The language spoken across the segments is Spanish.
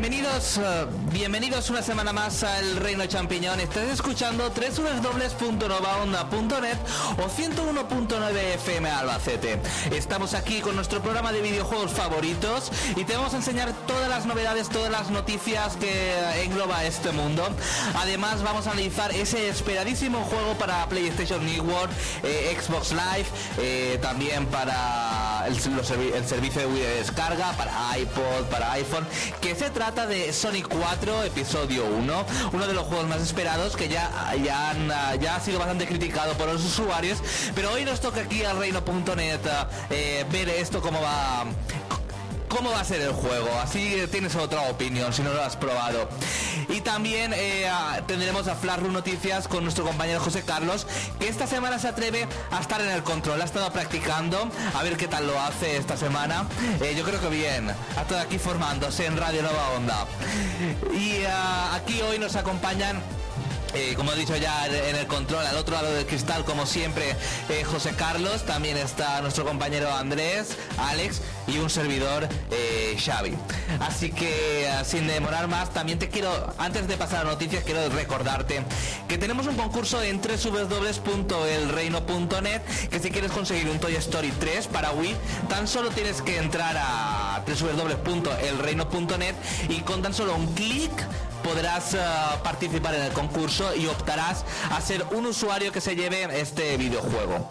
Bienvenidos, eh, bienvenidos una semana más al Reino Champiñón. Estás escuchando www.novaonda.net o 101.9 FM Albacete. Estamos aquí con nuestro programa de videojuegos favoritos y te vamos a enseñar todas las novedades, todas las noticias que engloba este mundo. Además vamos a analizar ese esperadísimo juego para PlayStation Network, eh, Xbox Live, eh, también para el, el servicio de descarga, para iPod, para iPhone, que se trata de Sonic 4 episodio 1, uno de los juegos más esperados que ya, ya, han, ya ha sido bastante criticado por los usuarios, pero hoy nos toca aquí al reino.net eh, ver esto cómo va cómo va a ser el juego. Así tienes otra opinión si no lo has probado. También eh, tendremos a Flash Noticias con nuestro compañero José Carlos, que esta semana se atreve a estar en el control. Ha estado practicando, a ver qué tal lo hace esta semana. Eh, yo creo que bien. Ha estado aquí formándose en Radio Nueva Onda. Y ah, aquí hoy nos acompañan eh, como he dicho ya en el control, al otro lado del cristal, como siempre, eh, José Carlos, también está nuestro compañero Andrés, Alex y un servidor, eh, Xavi. Así que, sin demorar más, también te quiero, antes de pasar a noticias, quiero recordarte que tenemos un concurso en www.elreino.net, que si quieres conseguir un Toy Story 3 para Wii, tan solo tienes que entrar a www.elreino.net y con tan solo un clic podrás eh, participar en el concurso y optarás a ser un usuario que se lleve este videojuego.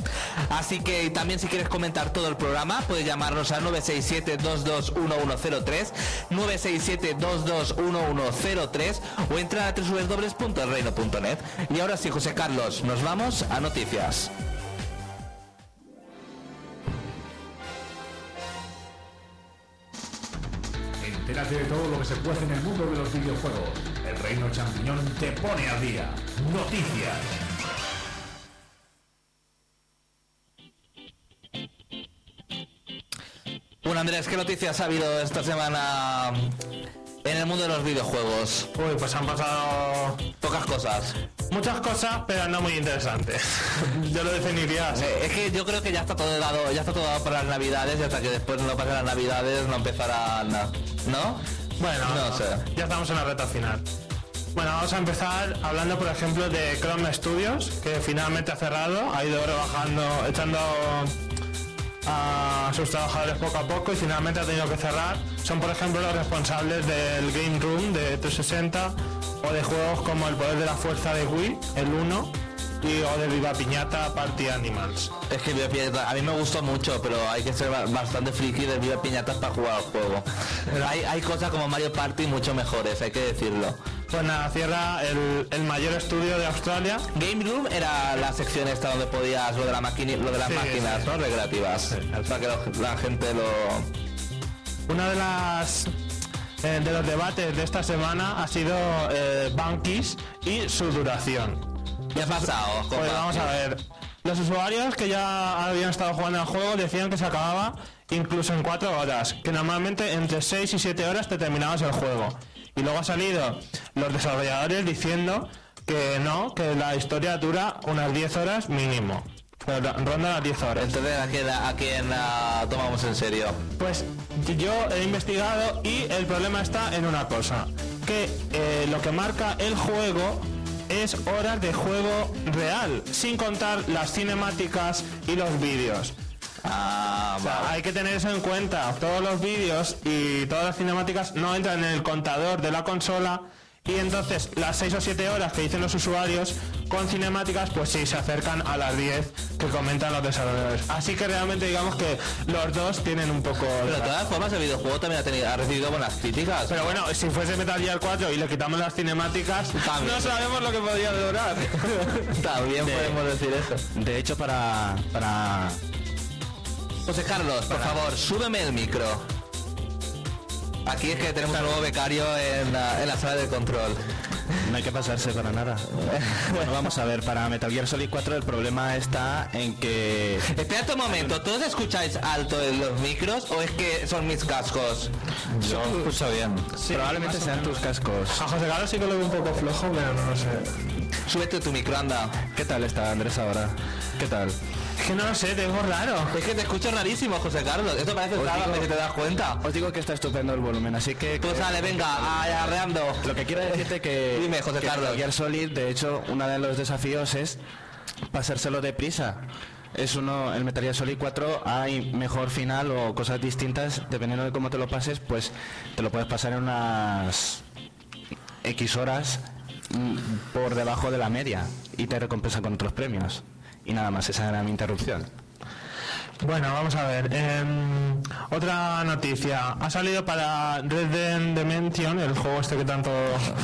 Así que también si quieres comentar todo el programa, puedes llamarnos al 967-221103, 967-221103 o entrar a www.elreino.net. Y ahora sí, José Carlos, nos vamos a noticias. Entérate de todo lo que se puede en el mundo de los videojuegos. El Reino Champiñón te pone al día. Noticias. Bueno, Andrés, ¿qué noticias ha habido esta semana en el mundo de los videojuegos? Uy, pues han pasado Pocas cosas. muchas cosas, pero no muy interesantes. Yo lo definiría así. Eh, Es que yo creo que ya está todo dado, ya está todo dado para las navidades y hasta que después no pasen las navidades no empezarán, ¿no? Bueno, no sé. ya estamos en la recta final. Bueno, vamos a empezar hablando, por ejemplo, de Chrome Studios, que finalmente ha cerrado, ha ido rebajando, echando a sus trabajadores poco a poco y finalmente ha tenido que cerrar. Son, por ejemplo, los responsables del Game Room de 360 o de juegos como El Poder de la Fuerza de Wii, el 1, y, o de Viva Piñata Party Animals. Es que Viva Piñata, a mí me gustó mucho, pero hay que ser ba- bastante friki de Viva Piñatas para jugar al juego. hay, hay cosas como Mario Party mucho mejores, hay que decirlo. Pues nada, cierra el, el mayor estudio de Australia. Game Room era la sección esta donde podías lo de la lo de las Sí, máquinas, sí. ¿no? Recreativas. Para que lo- la gente lo. Una de las eh, de los debates de esta semana ha sido eh, y su duración. ¿Qué ha pasado? Pues vamos a ver. Los usuarios que ya habían estado jugando al juego decían que se acababa incluso en 4 horas, que normalmente entre 6 y 7 horas te terminabas el juego. Y luego ha salido los desarrolladores diciendo que no, que la historia dura unas 10 horas mínimo. Pero ronda las 10 horas. Entonces, ¿a quién, a quién la tomamos en serio? Pues yo he investigado y el problema está en una cosa, que eh, lo que marca el juego es horas de juego real, sin contar las cinemáticas y los vídeos. Ah, O sea, vale. hay que tener eso en cuenta. Todos los vídeos y todas las cinemáticas no entran en el contador de la consola y entonces las 6 o 7 horas que dicen los usuarios con cinemáticas pues sí se acercan a las 10 que comentan los desarrolladores. Así que realmente digamos que los dos tienen un poco... Pero de todas formas, el videojuego también ha, tenido, ha recibido buenas críticas. Pero bueno, si fuese Metal Gear 4 y le quitamos las cinemáticas, También. no sabemos lo que podría durar. También podemos decir eso. De hecho, para, para José Carlos, por favor, súbeme el micro. Aquí es que tenemos un nuevo becario en la, en la sala de control. no hay que pasarse para nada. Bueno, vamos a ver, para Metal Gear Solid 4 el problema está en que Espérate un momento, ¿todos escucháis alto en los micros o es que son mis cascos? yo escucho bien. Probablemente sean tus cascos. A José Carlos sí que lo veo un poco flojo, pero no lo sé. Súbete tu micro, anda. ¿Qué tal está Andrés ahora? ¿Qué tal? Es que no lo sé, tengo raro. Es que te escucho rarísimo, José Carlos. Esto parece digo- si te das cuenta. Os digo que está estupendo el volumen, así que... Pues sale, venga, arreando. Lo que quiero decirte que... Dime, José que Carlos. Metal Solid, de hecho, uno de los desafíos es pasárselo deprisa. Es uno, el Metal Gear Solid 4 hay mejor final o cosas distintas, dependiendo de cómo te lo pases, pues te lo puedes pasar en unas X horas mm, por debajo de la media y te recompensa con otros premios. Y nada más, esa era mi interrupción. Bueno, vamos a ver. em, otra noticia. Ha salido para Red Dead Dimension, el juego este que tanto...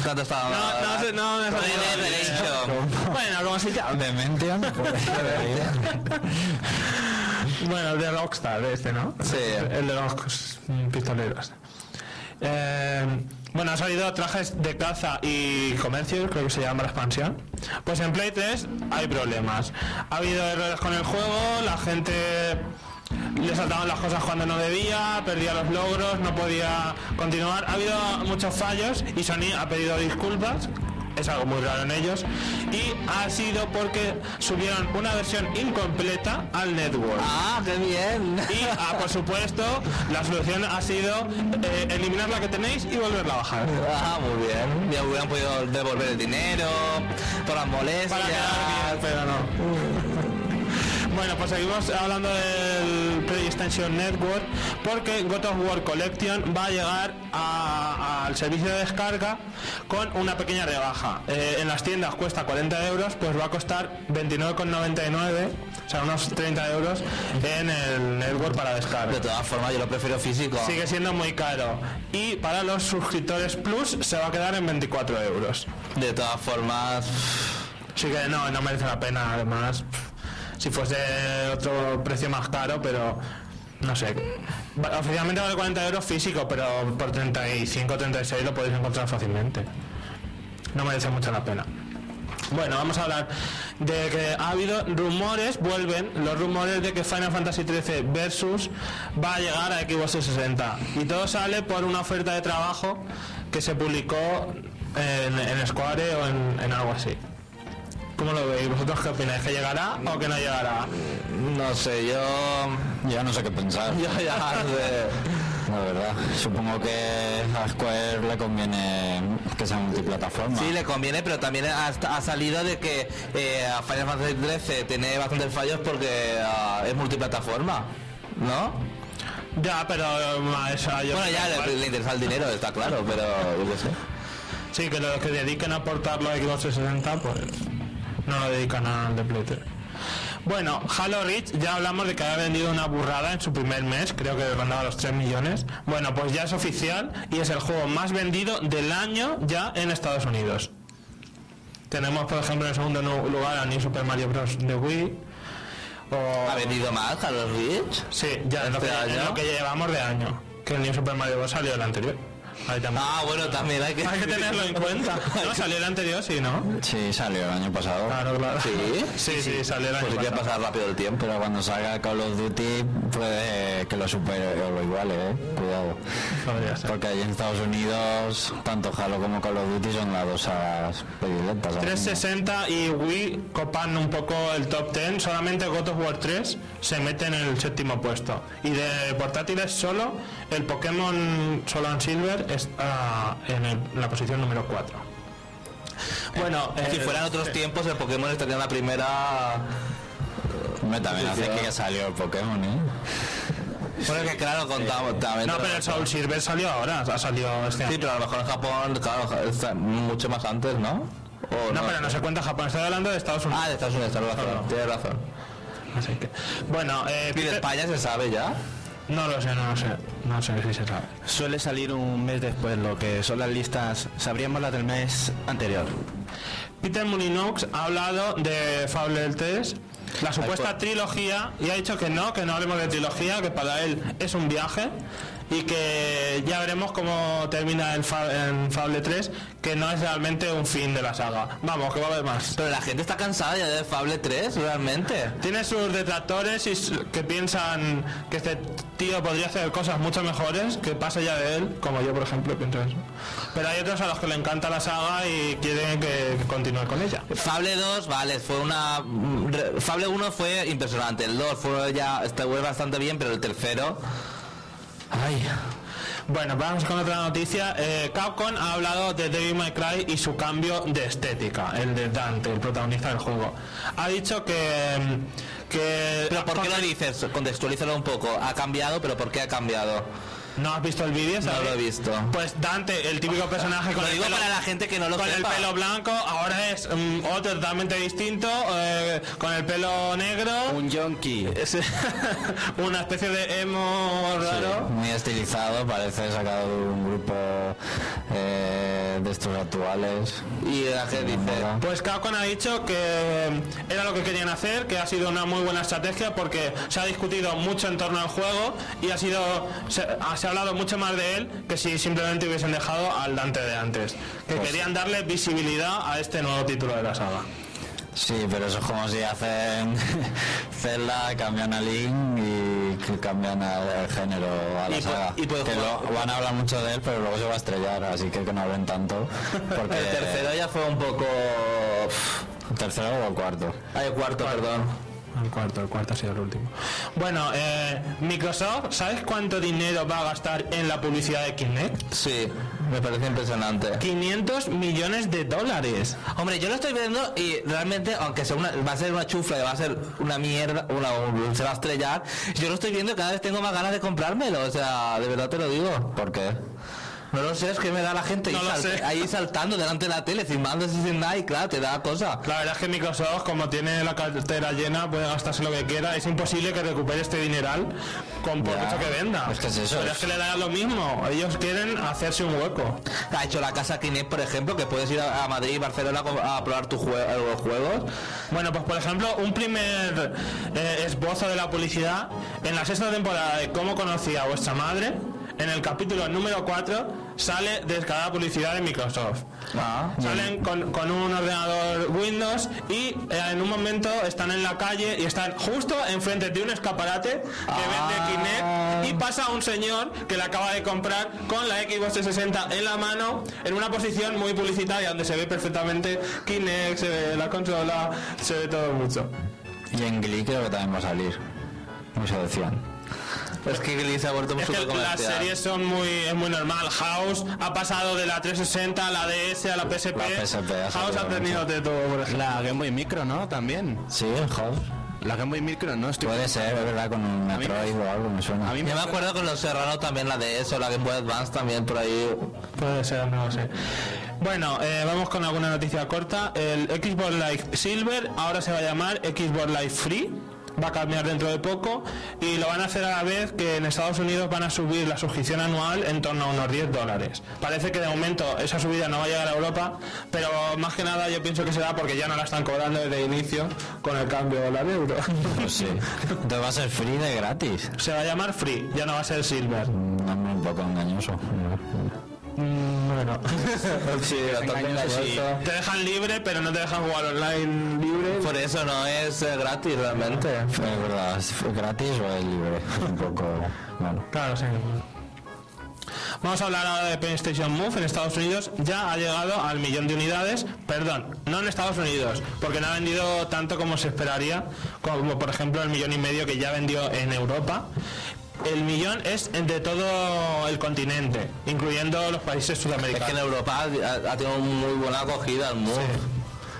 Tanto estaba. No, no, sé, no, me. Dead Redemption. Bueno, ¿cómo se llama? Demention, Bueno, el de Rockstar, este, ¿no? Sí. El de los pistoleros. Eh, bueno, ha salido trajes de caza y comercio, creo que se llama la expansión. Pues en Play 3 hay problemas. Ha habido errores con el juego, la gente le saltaban las cosas cuando no debía, perdía los logros, no podía continuar. Ha habido muchos fallos y Sony ha pedido disculpas. Es algo muy raro en ellos. Y ha sido porque subieron una versión incompleta al network. Ah, qué bien. Y, ah, por supuesto, la solución ha sido eh, eliminar la que tenéis y volverla a bajar. Ah, muy bien. Ya hubieran podido devolver el dinero, por las molestias. Para quedar bien, pero no. Bueno, pues seguimos hablando del PlayStation Network porque God of War Collection va a llegar al servicio de descarga con una pequeña rebaja. Eh, en las tiendas cuesta 40 euros, pues va a costar 29,99, o sea, unos 30 euros en el Network para descarga. De todas formas, yo lo prefiero físico. Sigue siendo muy caro. Y para los suscriptores Plus se va a quedar en 24 euros. De todas formas, Así que no, no merece la pena, además. Si fuese otro precio más caro, pero no sé. Oficialmente vale 40 euros físico, pero por 35 36 lo podéis encontrar fácilmente. No merece mucho la pena. Bueno, vamos a hablar de que ha habido rumores, vuelven los rumores de que Final Fantasy XIII Versus va a llegar a Xbox 360. Y todo sale por una oferta de trabajo que se publicó en, en Square o en algo así. ¿Cómo lo veis? ¿Vosotros qué opináis? ¿Que llegará o que no llegará? no sé, yo. Ya no sé qué pensar. Yo ya no sé. La verdad, supongo que a Square le conviene que sea multiplataforma. Sí, le conviene, pero también ha, ha salido de que eh, a Final Fantasy XIII tiene bastantes fallos porque ah, es multiplataforma, ¿no? Ya, pero ma, esa yo Bueno, ya le, le interesa el dinero, está claro, pero yo qué sé. Sí, que los que dediquen a portarlo a Xbox 360, pues no lo dedican al de Play 3. Bueno, Halo Reach, ya hablamos de que había vendido una burrada en su primer mes, creo que rondaba los 3 millones. Bueno, pues ya es oficial y es el juego más vendido del año ya en Estados Unidos. Tenemos, por ejemplo, en el segundo lugar a New Super Mario Bros. de Wii. O... ¿Ha vendido más Halo Reach? Sí, ya lo, que, ¿Este lo que llevamos de año. Que el New Super Mario Bros. salió el anterior. Ahí también. Ah, bueno, también hay que... Hay que tenerlo en cuenta. No, salió el anterior, sí, ¿no? Sí, salió el año pasado. Claro, claro. ¿Sí? Sí, sí, salió el año Pues si quiere pasado. pasar rápido el tiempo. Pero cuando salga Call of Duty puede que lo supere o lo iguale, ¿eh? Cuidado. Porque allí en Estados Unidos, tanto Halo como Call of Duty son las dos sagas predilectas. ahora mismo. 360 y Wii copan un poco el top 10. Solamente God of War 3 se mete en el séptimo puesto. Y de portátiles solo, el Pokémon Sol and Silver está en, el- en la posición número 4. Bueno, Si eh, fueran otros tiempos, el Pokémon estaría en la primera... Hombre, también hace que ya salió el Pokémon, ¿eh? Bueno, que claro, contamos también... No, pero el Soul Silver salió ahora, ha salido este Sí, año. pero a lo mejor en Japón, claro, está mucho más antes, ¿no? ¿O No, pero no se cuenta Japón, estoy hablando de Estados Unidos. Ah, de Estados Unidos, tienes razón. Claro. Tienes razón. Así que, bueno, eh, ¿Y de Peter- España se sabe ya? No lo sé, no lo sé, no sé si se sabe. Suele salir un mes después, lo que son las listas, sabríamos las del mes anterior. Peter Molyneux ha hablado de Fable 3, la supuesta trilogía, y ha dicho que no, que no hablemos de trilogía, que para él es un viaje y que ya veremos cómo termina el Fa- en Fable 3, que no es realmente un fin de la saga. Vamos, que va a haber más. Pero la gente está cansada ya de Fable 3, realmente. Tiene sus detractores y su- que piensan que este tío podría hacer cosas mucho mejores, que pase ya de él, como yo por ejemplo pienso eso. Pero hay otros a los que le encanta la saga y quieren que, que continúe con ella. Fable 2, vale, fue una... Fable 1 fue impresionante, el 2 fue ya, está bastante bien, pero el tercero... Ay, Bueno, vamos con otra noticia. Eh, Capcom ha hablado de Devil May Cry y su cambio de estética, el de Dante, el protagonista del juego. Ha dicho que... que pero ¿por qué lo dices? Contextualízalo un poco. Ha cambiado, pero ¿por qué ha cambiado? ¿No has visto el vídeo? No lo he visto. Pues Dante, el típico personaje con Lo el digo pelo, para la gente que no lo con el pelo blanco, ahora es mm, otro totalmente distinto, eh, con el pelo negro. Un yonki. Es una especie de emo raro. Muy estilizado, parece sacado de un grupo eh, de estos actuales. Y la gente dice... Pues Capcom ha dicho que era lo que querían hacer, que ha sido una muy buena estrategia porque se ha discutido mucho en torno al juego y ha sido se, ha- se ha hablado mucho más de él que si simplemente hubiesen dejado al Dante de antes. Que Pues- querían darle visibilidad a este nuevo título de la saga. Sí, pero eso es como si hacen Zelda, cambian a Link y cambian a- el género a la Y saga. y puede que jugar- lo- van a hablar mucho de él, pero luego se va a estrellar, así que que no hablen tanto. Porque El tercero ya fue un poco... ¿El tercero o el cuarto? Ay, el cuarto, perdón. El cuarto, el cuarto ha sido el último. Bueno, eh, Microsoft, ¿sabes cuánto dinero va a gastar en la publicidad de Kinect? Sí, me parece impresionante. 500 millones de dólares. Hombre, yo lo estoy viendo y realmente, aunque sea una, va a ser una chufla, y va a ser una mierda, una, un- se va a estrellar, yo lo estoy viendo y cada vez tengo más ganas de comprármelo, o sea, de verdad te lo digo. ¿Por qué? No lo sé, es que me da la gente No ahí, sal- ahí saltando delante de la tele, filmándose sin nada y claro, te da cosa. La verdad es que Microsoft, como tiene la cartera llena, puede gastarse lo que quiera. Es imposible que recupere este dineral con por Ya. mucho que venda. Es que es eso, Pero es- que le da lo mismo. Ellos quieren hacerse un hueco. Ha hecho la casa Kinect, por ejemplo, que puedes ir a, Madrid y Barcelona a, probar tus jue- los juegos. Bueno, pues por ejemplo, un primer eh, esbozo de la publicidad en la sexta temporada de Cómo conocí a vuestra madre, en el capítulo número 4, sale descargada publicidad de Microsoft. Ah, Salen con, con un ordenador Windows y eh, en un momento están en la calle y están justo enfrente de un escaparate que Ah. vende Kinect y pasa un señor que la acaba de comprar con la Xbox 360 en la mano en una posición muy publicitaria donde se ve perfectamente Kinect, se ve la consola, se ve todo mucho. Y en Glee creo que también va a salir. Eso decían. Es que Glee vuelto Es que las series son muy, es muy normal. House ha pasado de la 360 a la DS a la PSP. La PSP House ha tenido de todo, por ejemplo. La Game Boy Micro, ¿no? También. Sí, el House. La Game Boy Micro, ¿no? Estoy... Puede ser, es verdad, con un Metroid o algo, me suena. A mí Yo me acuerdo con los Serrano también la de eso, la Game Boy Advance también por ahí. Puede ser, no lo sé. Bueno, eh, vamos con alguna noticia corta. El Xbox Live Silver ahora se va a llamar Xbox Live Free. Va a cambiar dentro de poco y lo van a hacer a la vez que en Estados Unidos van a subir la suscripción anual en torno a unos 10 dólares. Parece que de momento esa subida no va a llegar a Europa, pero más que nada yo pienso que será porque ya no la están cobrando desde el inicio con el cambio dólar-euro. Pues sí. Entonces va a ser free de gratis. se va a llamar Free, ya no va a ser Silver. Un nombre un poco engañoso. Mm, bueno. Sí, bastante. Te dejan libre, pero no te dejan jugar online libre. Por eso no es eh, gratis realmente. Es verdad, ¿es gratis o es libre? Un poco... Bueno. Claro, sí. Vamos a hablar ahora de PlayStation Move en Estados Unidos. Ya ha llegado al millón de unidades. Perdón, no en Estados Unidos, porque no ha vendido tanto como se esperaría, como por ejemplo el millón y medio que ya vendió en Europa. El millón es de todo el continente, incluyendo los países Es que en sudamericanos. Europa ha, ha tenido muy buena acogida el Move.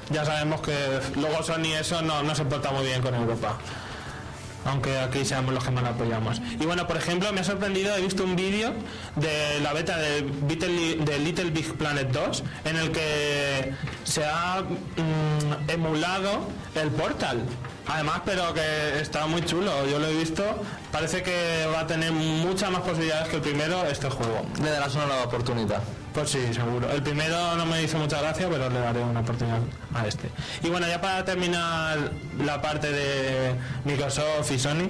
Ya sabemos que luego Sony eso no, no se porta muy bien con Europa. Aunque aquí seamos los que más la apoyamos. Y bueno, por ejemplo, me ha sorprendido, he visto un vídeo de la beta de Little Big Planet 2 en el que se ha mm, emulado el Portal. Además, pero que está muy chulo, yo lo he visto. Parece que va a tener muchas más posibilidades que el primero este juego. Le darás una nueva oportunidad. Pues sí, seguro. El primero no me hizo mucha gracia, pero le daré una oportunidad a este. Y bueno, ya para terminar la parte de Microsoft y Sony,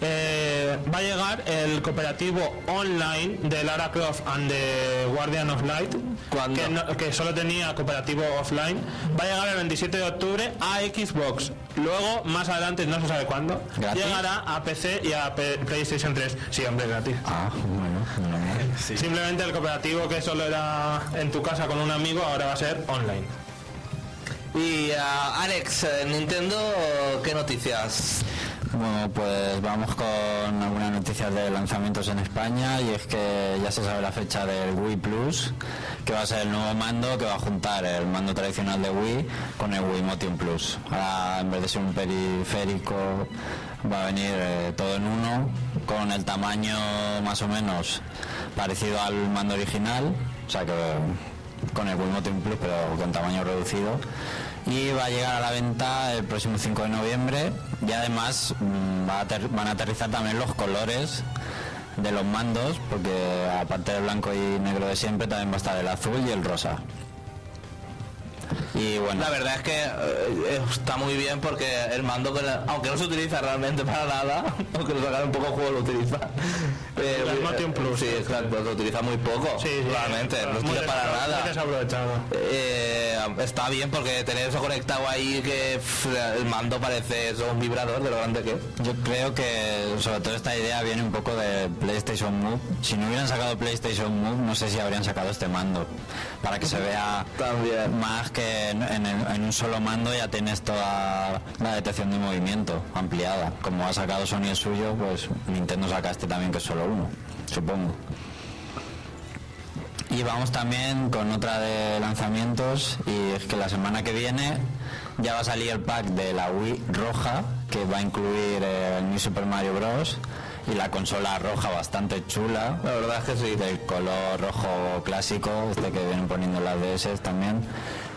eh, va a llegar el cooperativo online de Lara Croft and the Guardian of Light, que, no- que solo tenía cooperativo offline. Va a llegar el 27 de octubre a Xbox. Luego, más adelante, no se sabe cuándo, ¿Gratis? llegará a PC y a P- PlayStation 3. Sí, hombre, gratis. Ah, bueno, normal. Simplemente el cooperativo que solo era en tu casa con un amigo ahora va a ser online. Y ah, Alex, eh, Nintendo, ¿qué noticias? Bueno, pues vamos con algunas noticias de lanzamientos en España y es que ya se sabe la fecha del Wii Plus, que va a ser el nuevo mando que va a juntar el mando tradicional de Wii con el Wii Motion Plus. Ahora en vez de ser un periférico va a venir eh, todo en uno, con el tamaño más o menos parecido al mando original, o sea que con el Wii Motion Plus pero con tamaño reducido. Y va a llegar a la venta el próximo 5 de noviembre. Y además mm, van a aterrizar también los colores de los mandos porque aparte del blanco y negro de siempre también va a estar el azul y el rosa y bueno La verdad es que eh, está muy bien porque el mando, que la- aunque no se utiliza realmente para nada, aunque lo sacaron un poco juego, lo utiliza. Eh, El eh, Plus. Sí, exacto, lo utiliza muy poco. Sí, sí, realmente, no utiliza para nada. Eh, está bien porque tener eso conectado ahí que pff, el mando parece eso, un vibrador de lo grande que es. Yo creo que sobre todo esta idea viene un poco de PlayStation Move. Si no hubieran sacado PlayStation Move, no sé si habrían sacado este mando. Para que se vea También. más que en, un solo mando ya tienes toda la detección de movimiento ampliada. Como ha sacado Sony el suyo, pues Nintendo saca este también que es solo uno, supongo. Y vamos también con otra de lanzamientos y es que la semana que viene ya va a salir el pack de la Wii roja que va a incluir eh, el New Super Mario Bros. y la consola roja bastante chula. La verdad es que sí. Del color rojo clásico, este que vienen poniendo las DS también.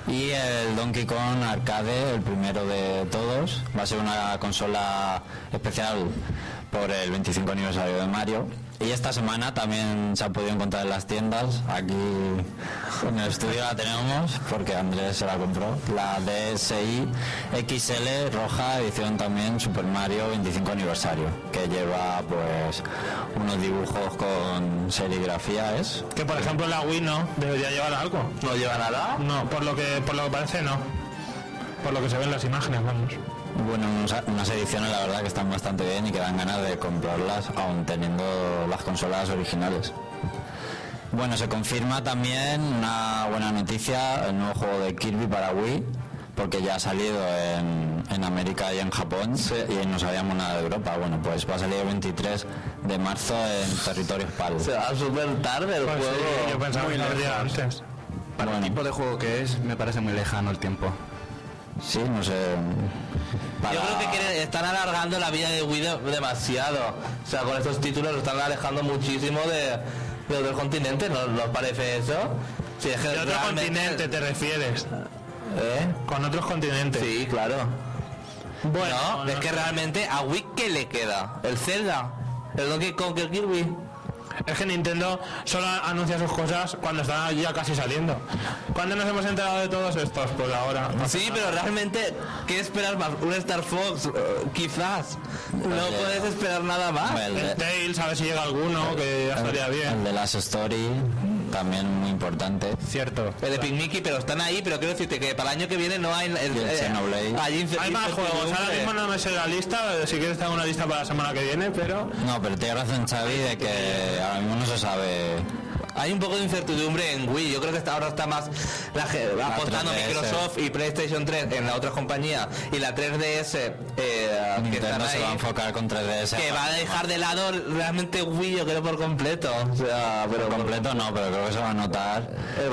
Y el Donkey Kong Arcade, el primero de todos. Va a ser una consola especial por el 25 aniversario de Mario. Y esta semana también se ha podido encontrar en las tiendas. Aquí en el estudio la tenemos porque Andrés se la compró. La DSi XL roja, edición también Super Mario 25 aniversario. Que lleva pues unos dibujos con serigrafía, ¿es? Que por ejemplo la Wii no, debería llevar algo. No lleva nada. No, por lo que por lo que parece no. Por lo que se ven las imágenes, vamos. Bueno, unas ediciones la verdad que están bastante bien y que dan ganas de comprarlas aún teniendo las consolas originales. Bueno, se confirma también una buena noticia, el nuevo juego de Kirby para Wii, porque ya ha salido en, en América y en Japón y no sabíamos nada de Europa. Bueno, pues va a salir el 23 de marzo en territorio PAL. Se va súper tarde el Pues sí, juego. yo pensaba muy que antes. Para el Bueno. tipo de juego que es, me parece muy lejano el tiempo. Sí, no sé. para- Yo creo que quieren- están alargando la vida de Wii de- demasiado. O sea, con estos títulos lo están alejando muchísimo de, de otros continentes, ¿no ¿No os parece eso? Sí, es que ¿De otro realmente- continente te refieres? ¿Eh? Con otros continentes. Sí, claro. Bueno, no, es que realmente a Wii ¿qué le queda? ¿El Zelda? ¿El Donkey Kong, el Kirby? Es que Nintendo solo anuncia sus cosas cuando están ya casi saliendo. ¿Cuándo nos hemos enterado de todos estos? Pues ahora. Sí, pero realmente, ¿qué esperas más? ¿Un Star Fox? Eh, quizás. No puedes esperar nada más. El de- El Tails, a ver si llega alguno, que ya estaría el bien. de las Story, también muy importante. Cierto. El de Epic Mickey, pero están ahí, pero quiero decirte que para el año que viene no hay... El, el Xenoblade. hay incer- Hay más juegos, ahora mismo no me sé la lista, eh, si quieres tengo una lista para la semana que viene, pero... No, pero tiene razón Xavi de que ahora mismo no se sabe. Hay un poco de incertidumbre en Wii. Yo creo que ahora está más la, ge- apostando 3DS. Microsoft y PlayStation 3 en la otra compañía y la 3DS eh, que Nintendo se va a ahí, enfocar con 3DS. que va a dejar de lado realmente Wii, yo creo por completo. O sea, pero Por completo no, pero creo que se va a notar.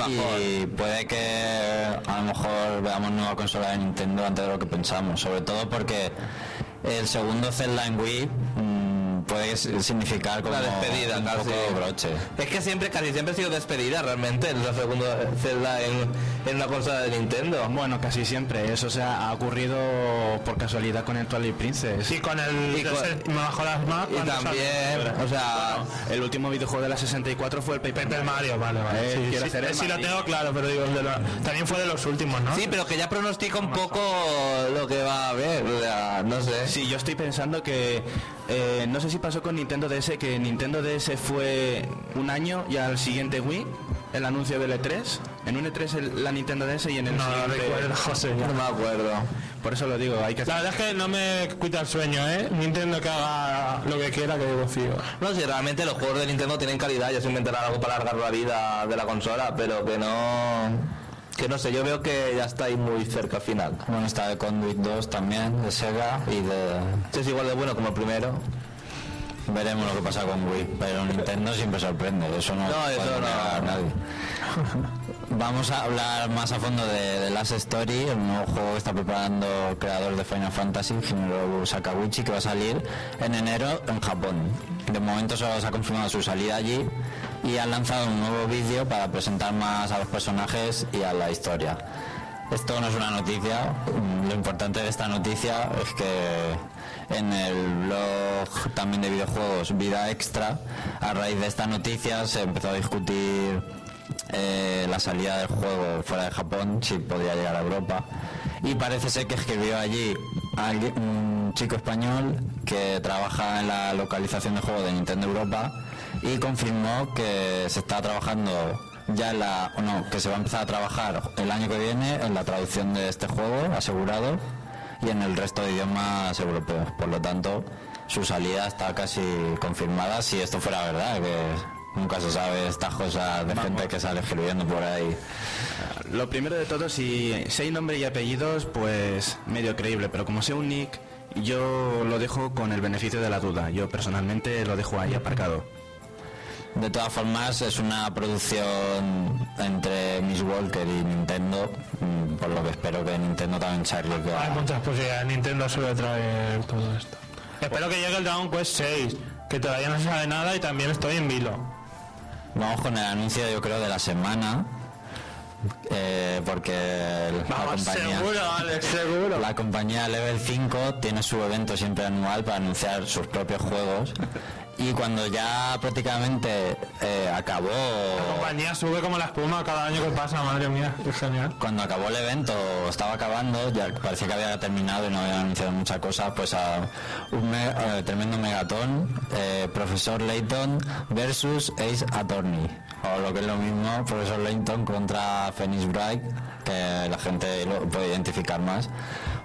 Y puede que a lo mejor veamos nueva consola de Nintendo antes de lo que pensamos. Sobre todo porque el segundo Zelda en Wii mm, puede significar como La despedida, un casi. poco broche. Es que siempre, casi siempre ha sido despedida realmente el segundo Zelda en, en una consola de Nintendo. Bueno, casi siempre. Eso se ha ha ocurrido por casualidad con el Twilight Princess. Y con el Y con- las más Y también, salió. o sea, El último videojuego de la 64 fue el Paper, Paper Mario, vale, vale. Eh, sí, quiero sí, hacer el sí lo tengo claro, pero digo, el de la- también fue de los últimos, ¿no? sí, pero que ya pronostica un poco lo que va a haber, o sea, no sé. Sí, yo estoy pensando que eh, no sé si pasó con Nintendo DS, que Nintendo DS fue un año y al siguiente Wii, el anuncio del E3. En un E3 el- la Nintendo DS y en el No siguiente... recuerdo, José. No me acuerdo. Por eso lo digo, hay que La verdad es que no me quita el sueño, ¿eh? Nintendo que haga lo que quiera, que confío. No, si realmente los juegos de Nintendo tienen calidad, ya se inventarán algo para alargar la vida de la consola, pero que no... Que no sé, yo veo que ya está ahí muy cerca al final. Bueno, está de Conduit 2 también, de Sega, y de... Si es igual de bueno como el primero. Veremos lo que pasa con Wii, pero Nintendo siempre sorprende, eso no, No, puede eso no. negar nadie. Vamos a hablar más a fondo de, de Last Story, el nuevo juego que está preparando el creador de Final Fantasy, Hironobu Sakaguchi, que va a salir en enero en Japón. De momento solo se ha confirmado su salida allí y han lanzado un nuevo vídeo para presentar más a los personajes y a la historia. Esto no es una noticia, lo importante de esta noticia es que en el blog también de videojuegos Vida Extra, a raíz de esta noticia se empezó a discutir eh, la salida del juego fuera de Japón, si podía llegar a Europa. Y parece ser que escribió allí un chico español que trabaja en la localización de juegos de Nintendo Europa y confirmó que se está trabajando ya en la, no, que se va a empezar a trabajar el año que viene en la traducción de este juego asegurado y en el resto de idiomas europeos. Por lo tanto, su salida está casi confirmada si esto fuera verdad, que nunca se sabe estas cosas de gente que sale escribiendo por ahí. Lo primero de todo, si, si hay nombre y apellidos, pues medio creíble, pero como sea un nick, yo lo dejo con el beneficio de la duda. Yo personalmente lo dejo ahí aparcado. De todas formas, es una producción entre Miss Walker y Nintendo, mm, por lo que espero que Nintendo también se arriesgue a- Hay muchas posibilidades. Nintendo suele traer todo esto. Espero que llegue el Dragon Quest 6, que todavía no se sabe nada y también estoy en vilo. Vamos con el anuncio, yo creo, de la semana. eh, porque la Vamos, compañía seguro, Alex, seguro. la compañía Level 5 tiene su evento siempre anual para anunciar sus propios juegos y cuando ya prácticamente eh, acabó La compañía sube como la espuma cada año que pasa, madre mía, qué genial. cuando acabó el evento estaba acabando ya parecía que había terminado y no había anunciado muchas cosas pues a un me- eh, tremendo megatón eh, profesor Layton versus Ace Attorney o lo que es lo mismo profesor Layton contra Phoenix Bright que la gente lo puede identificar más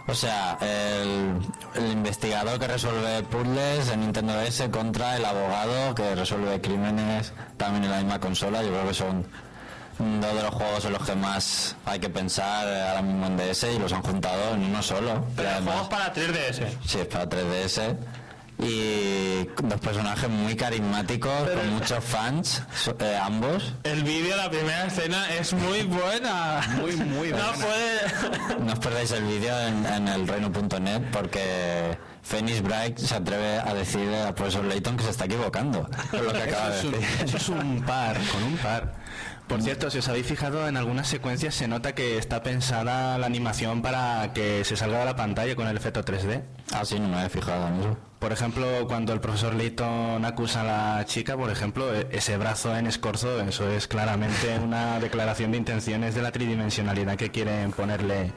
o sea, el, el investigador que resuelve puzzles en Nintendo DS contra el abogado que resuelve crímenes también en la misma consola. Yo creo que son dos de los juegos en los que más hay que pensar ahora mismo en DS y los han juntado en uno solo. Pero además, es para 3DS. sí, es para 3DS. Y dos personajes muy carismáticos, con muchos fans, eh, ambos. El vídeo, la primera escena es muy buena. Muy, muy No buena. puede. No os perdáis el vídeo en, en el reino.net porque Phoenix Bright se atreve a decir al profesor Layton que se está equivocando con lo que acaba de Eso es, un, decir. eso es un par, con un par. Por cierto, si os habéis fijado en algunas secuencias se nota que está pensada la animación para que se salga de la pantalla con el efecto 3D. Ah, sí, no me había fijado en eso. Por ejemplo, cuando el profesor Layton acusa a la chica, por ejemplo, e- ese brazo en escorzo, eso es claramente una declaración de intenciones de la tridimensionalidad que quieren ponerle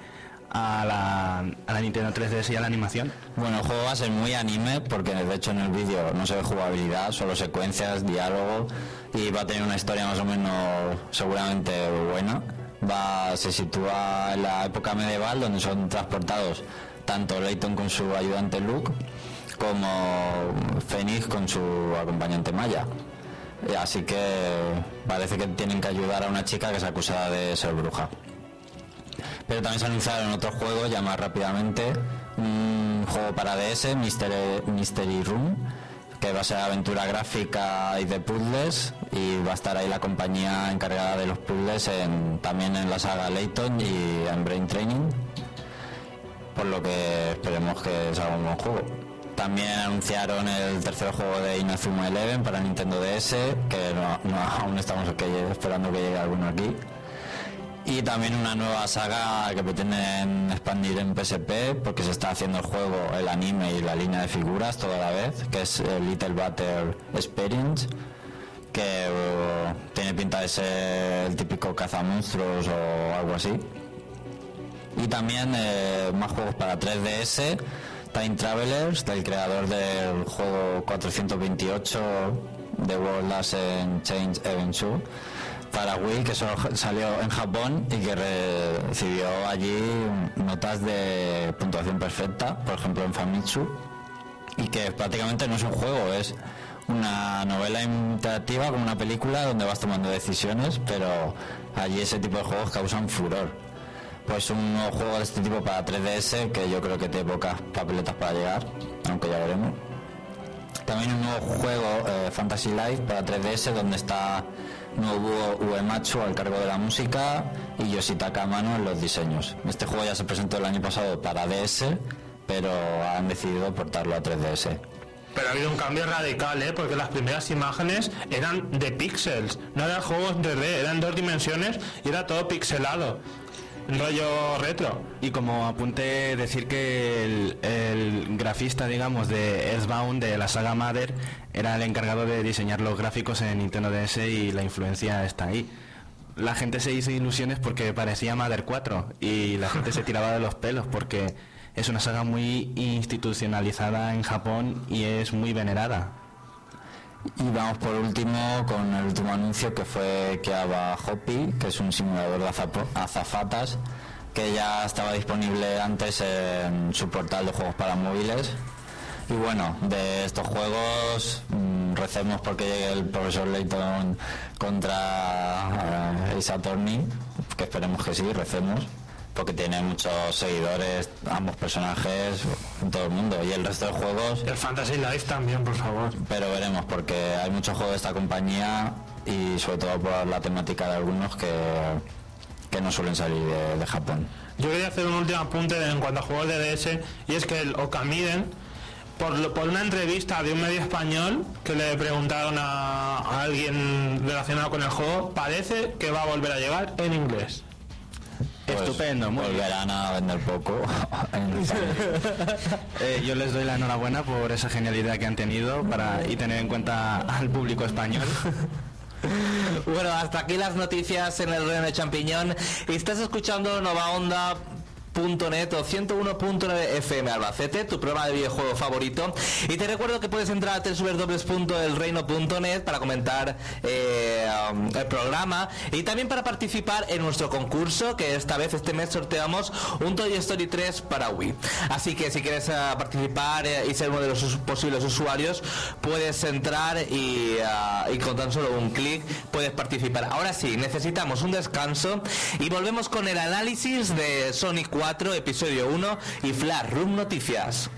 a la, a la Nintendo 3DS y a la animación. Bueno, el juego va a ser muy anime porque de hecho en el vídeo no se ve jugabilidad, solo secuencias, diálogo y va a tener una historia más o menos seguramente buena. Va, se sitúa en la época medieval donde son transportados tanto Layton con su ayudante Luke como Phoenix con su acompañante Maya. Así que parece que tienen que ayudar a una chica que es acusada de ser bruja. Pero también se anunciaron otros juegos, ya más rápidamente. Un juego para DS, Mystery, Mystery Room, que va a ser aventura gráfica y de puzzles. Y va a estar ahí la compañía encargada de los puzzles en- también en la saga Layton y en Brain Training. Por lo que esperemos que salga un buen juego. También anunciaron el tercer juego de Inazuma Eleven para Nintendo DS, que aún estamos esperando que llegue alguno aquí. Y también una nueva saga que pretenden expandir en PSP, porque se está haciendo el juego, el anime y la línea de figuras toda la vez, que es Little Battle Experience, que eh, tiene pinta de ser el típico cazamonstruos o algo así. Y también eh, más juegos para 3DS, Time Travelers, del creador del juego 428 de World Last and Change Adventure, para Wii, que solo salió en Japón y que recibió allí notas de puntuación perfecta, por ejemplo en Famitsu, y que prácticamente no es un juego, es una novela interactiva como una película donde vas tomando decisiones, pero allí ese tipo de juegos causan furor. Pues un nuevo juego de este tipo para 3DS que yo creo que tiene pocas papeletas para llegar, aunque ya veremos. También un nuevo juego, eh, Fantasy Life, para 3DS, donde está Nobuo Uematsu al cargo de la música y Yoshitaka Amano en los diseños. Este juego ya se presentó el año pasado para DS, pero han decidido portarlo a 3DS. Pero ha habido un cambio radical, ¿eh? Porque las primeras imágenes eran de píxeles, no eran juegos en 3D, eran dos dimensiones y era todo pixelado. Rollo retro. Y como apunte decir que el, el grafista, digamos, de Earthbound, de la saga Mother, era el encargado de diseñar los gráficos en Nintendo DS y la influencia está ahí. La gente se hizo ilusiones porque parecía Mother 4 y la gente se tiraba de los pelos porque es una saga muy institucionalizada en Japón y es muy venerada. Y vamos por último con el último anuncio que fue Keaba Hopi, que es un simulador de azafatas que ya estaba disponible antes en su portal de juegos para móviles. Y bueno, de estos juegos mm, recemos porque llegue el profesor Layton contra eh, Ace Attorney, que esperemos que sí, recemos, porque tiene muchos seguidores, ambos personajes, en todo el mundo. Y el resto de juegos El Fantasy Life también, por favor. pero veremos porque hay muchos juegos de esta compañía y sobre todo por la temática de algunos que, que no suelen salir de, de Japón. Yo quería hacer un último apunte en cuanto a juegos de DS y es que el Okamiden, por, lo- por una entrevista de un medio español que le preguntaron a, a alguien relacionado con el juego, parece que va a volver a llegar en inglés. Pues Estupendo, muy bien. Volverán a vender poco. Eh, yo les doy la enhorabuena por esa genialidad que han tenido para, y tener en cuenta al público español. Bueno, hasta aquí las noticias en el reino de champiñón. Estás escuchando Nova Onda .net o 101.9 FM Albacete, tu programa de videojuego favorito. Y te recuerdo que puedes entrar a www.elreino.net para comentar eh, el programa y también para participar en nuestro concurso, que esta vez este mes sorteamos un Toy Story 3 para Wii. Así que si quieres eh, participar eh, y ser uno de los posibles usuarios, puedes entrar y, y con tan solo un clic puedes participar. Ahora sí, necesitamos un descanso y volvemos con el análisis de Sonic 4, episodio 1 y Flash Room Noticias.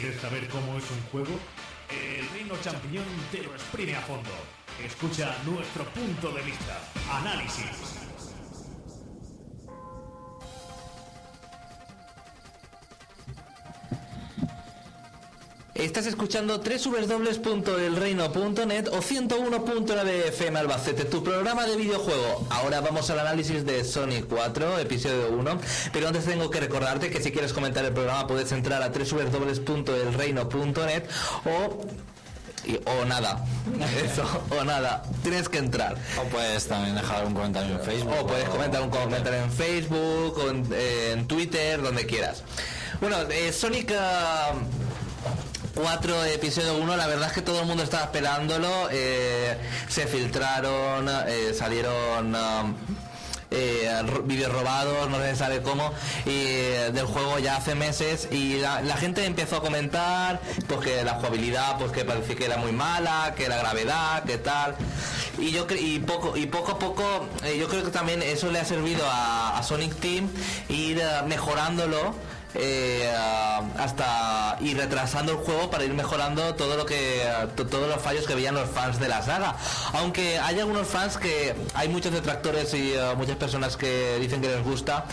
¿Quieres saber cómo es un juego? El Reino Champiñón te lo exprime a fondo. Escucha nuestro punto de vista. Análisis. Estás escuchando www.elreino.net o 101.9 FM Albacete, tu programa de videojuego. Ahora vamos al análisis de Sonic 4, episodio 1. Pero antes tengo que recordarte que si quieres comentar el programa puedes entrar a www.elreino.net o y- o nada. Eso, o nada. Tienes que entrar. O puedes también dejar un comentario en Facebook. O puedes comentar un comentario en Facebook, o en, eh, en Twitter, donde quieras. Bueno, eh, Sonic ah, 4, episodio 1, la verdad es que todo el mundo estaba esperándolo. eh, se filtraron, eh, salieron... ah, eh, vídeos robados, no se sabe cómo, eh, del juego ya hace meses y la, la gente empezó a comentar pues que la jugabilidad pues que parecía que era muy mala, que la gravedad, que tal y yo y poco y poco a poco eh, yo creo que también eso le ha servido a, a Sonic Team ir mejorándolo eh, hasta y retrasando el juego para ir mejorando todo lo que to- todos los fallos que veían los fans de la saga. Aunque hay algunos fans que hay muchos detractores y ah, muchas personas que dicen que les gusta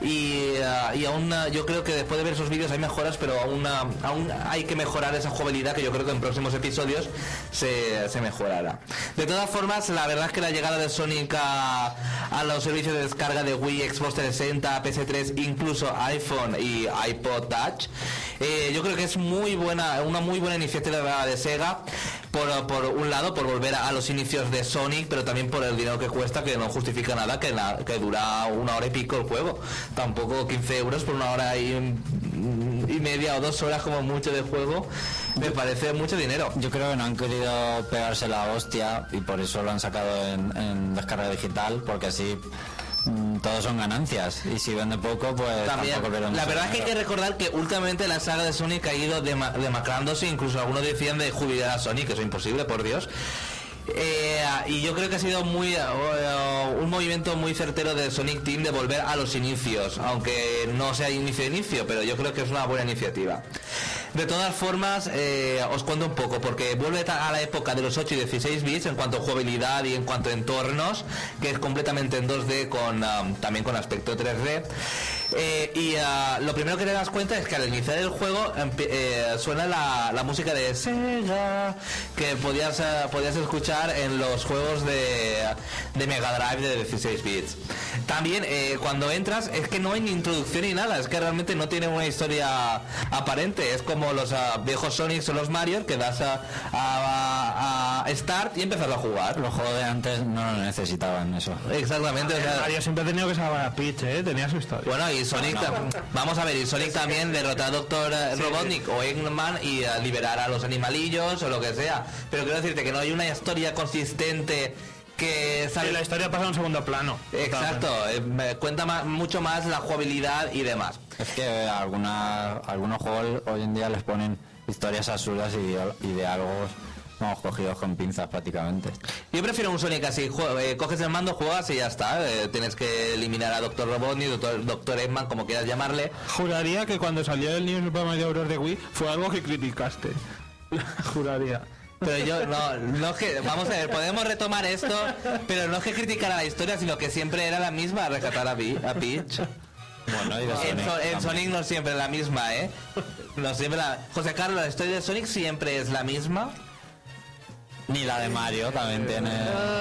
y, ah, y aún ah, yo creo que después de ver esos vídeos hay mejoras pero aún aún hay que mejorar esa jugabilidad que yo creo que en próximos episodios se, se mejorará. De todas formas la verdad es que la llegada de Sonic a, a los servicios de descarga de Wii, Xbox 360, PS3, incluso iPhone y iPod Touch, eh, yo creo que es muy buena, una muy buena iniciativa de Sega. Por, por un lado, por volver a, los inicios de Sonic, pero también por el dinero que cuesta, que no justifica nada, que, la- que dura una hora y pico el juego. Tampoco 15 euros por una hora y, y media o dos horas como mucho de juego, me parece mucho dinero. Yo creo que no han querido pegarse la hostia y por eso lo han sacado en, descarga digital, porque así mm, todos son ganancias. Y si vende poco, pues También, la verdad es que hay que recordar que últimamente la saga de Sonic ha ido dema- demacrándose, incluso algunos decían de jubilar a Sonic, que es imposible, por Dios. Eh, y yo creo que ha sido muy eh, un movimiento muy certero de Sonic Team de volver a los inicios, aunque no sea inicio de inicio, pero yo creo que es una buena iniciativa. De todas formas, eh, os cuento un poco, porque vuelve a la época de los 8 y 16 bits en cuanto a jugabilidad y en cuanto a entornos, que es completamente en 2D con um, también con aspecto 3D. Eh, y ah, lo primero que te das cuenta es que al iniciar el juego eh, suena la, música de Sega que podías, podías escuchar en los juegos de, de Mega Drive de 16 bits. También eh, cuando entras es que no hay ni introducción ni nada, es que realmente no tiene una historia aparente, es como los ah, viejos Sonics o los Mario que das a, a- a Start y empiezas a jugar. Los juegos de antes no lo necesitaban eso. Exactamente, o sea, Mario siempre ha tenido que salvar a Peach, ¿eh? Tenía su historia. Bueno, y Sonic, vamos a ver, y Sonic también derrotar a Doctor eh, Robotnik o Eggman y eh, liberar a los animalillos o lo que sea. Pero quiero decirte que no hay una historia consistente que Sí, sale... la historia pasa en un segundo plano. Exacto, eh, cuenta ma- mucho más la jugabilidad y demás. Es que alguna, algunos juegos hoy en día les ponen historias absurdas y, y diálogos Vamos, cogidos con pinzas prácticamente. Yo prefiero un Sonic así, eh, coges el mando, juegas y ya está. eh, tienes que eliminar a Dr. Robotnik, Dr. Dr. Eggman, como quieras llamarle. Juraría que cuando salió el New Super Mario Bros. de Wii fue algo que criticaste. Juraría. Pero yo, no, no es que, vamos a ver, podemos retomar esto, pero no es que criticara la historia, sino que siempre era la misma, rescatar a, Pi- a Peach. Bueno, y de En, Sonic So- en. Sonic no siempre es la misma, ¿eh? No siempre la... José Carlos, la historia de Sonic siempre es la misma. Ni la de Mario también tiene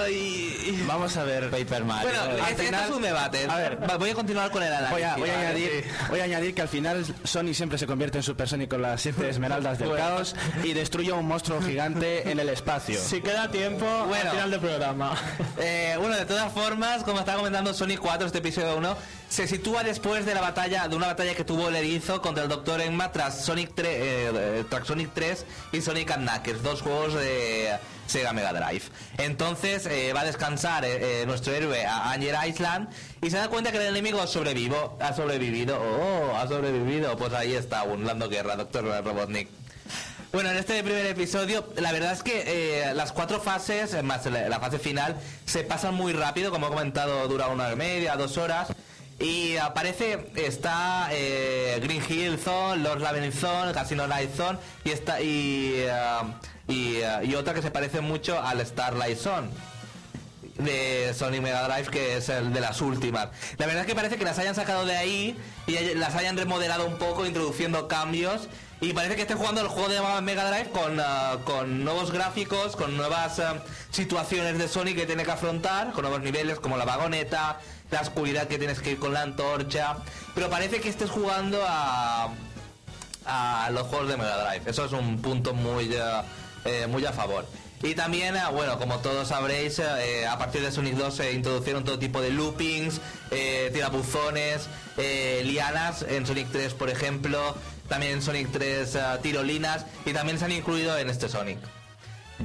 Ay. Vamos a ver. Paper Mario. Bueno, al este, final- es un debate. a ver. Va- voy a continuar con el análisis. Voy a, voy, a ¿vale? añadir, voy a añadir que al final Sony siempre se convierte en Super Sonic con las siete esmeraldas del caos y destruye a un monstruo gigante en el espacio. Si queda tiempo, Bueno. al final del programa. Eh, bueno, de todas formas, como estaba comentando Sonic 4, este episodio 1, se sitúa después de la batalla, de una batalla que tuvo el erizo contra el Dr. Eggman tras Sonic 3, eh, eh, Sonic 3 y Sonic and Knuckles, dos juegos de Sega Mega Drive. Entonces eh, va a descansar eh, eh, nuestro héroe a Anger Island y se da cuenta que el enemigo sobrevivo, ha sobrevivido. Oh, ha sobrevivido. Pues ahí está, aún dando guerra, Dr. Robotnik. Bueno, en este primer episodio, la verdad es que eh, las cuatro fases, eh, más la, la fase final, se pasan muy rápido, como he comentado, dura una hora y media, dos horas. Y aparece, está eh, Green Hill Zone, Lord Labyrinth Zone, Casino Night Zone y, está, y, ah, y, ah, y otra que se parece mucho al Starlight Zone de Sony Mega Drive que es el de las últimas. La verdad es que parece que las hayan sacado de ahí y las hayan remodelado un poco introduciendo cambios y parece que estén jugando el juego de Mega Drive con, con nuevos gráficos, con nuevas situaciones de Sonic que tiene que afrontar, con nuevos niveles como la vagoneta, la oscuridad que tienes que ir con la antorcha, pero parece que estés jugando a a los juegos de Mega Drive. Eso es un punto muy, eh, eh, muy a favor. Y también, eh, bueno, como todos sabréis, eh, a partir de Sonic 2 se introdujeron todo tipo de loopings, eh, tirabuzones, lianas en Sonic 3, por ejemplo, también en Sonic 3 eh, tirolinas y también se han incluido en este Sonic.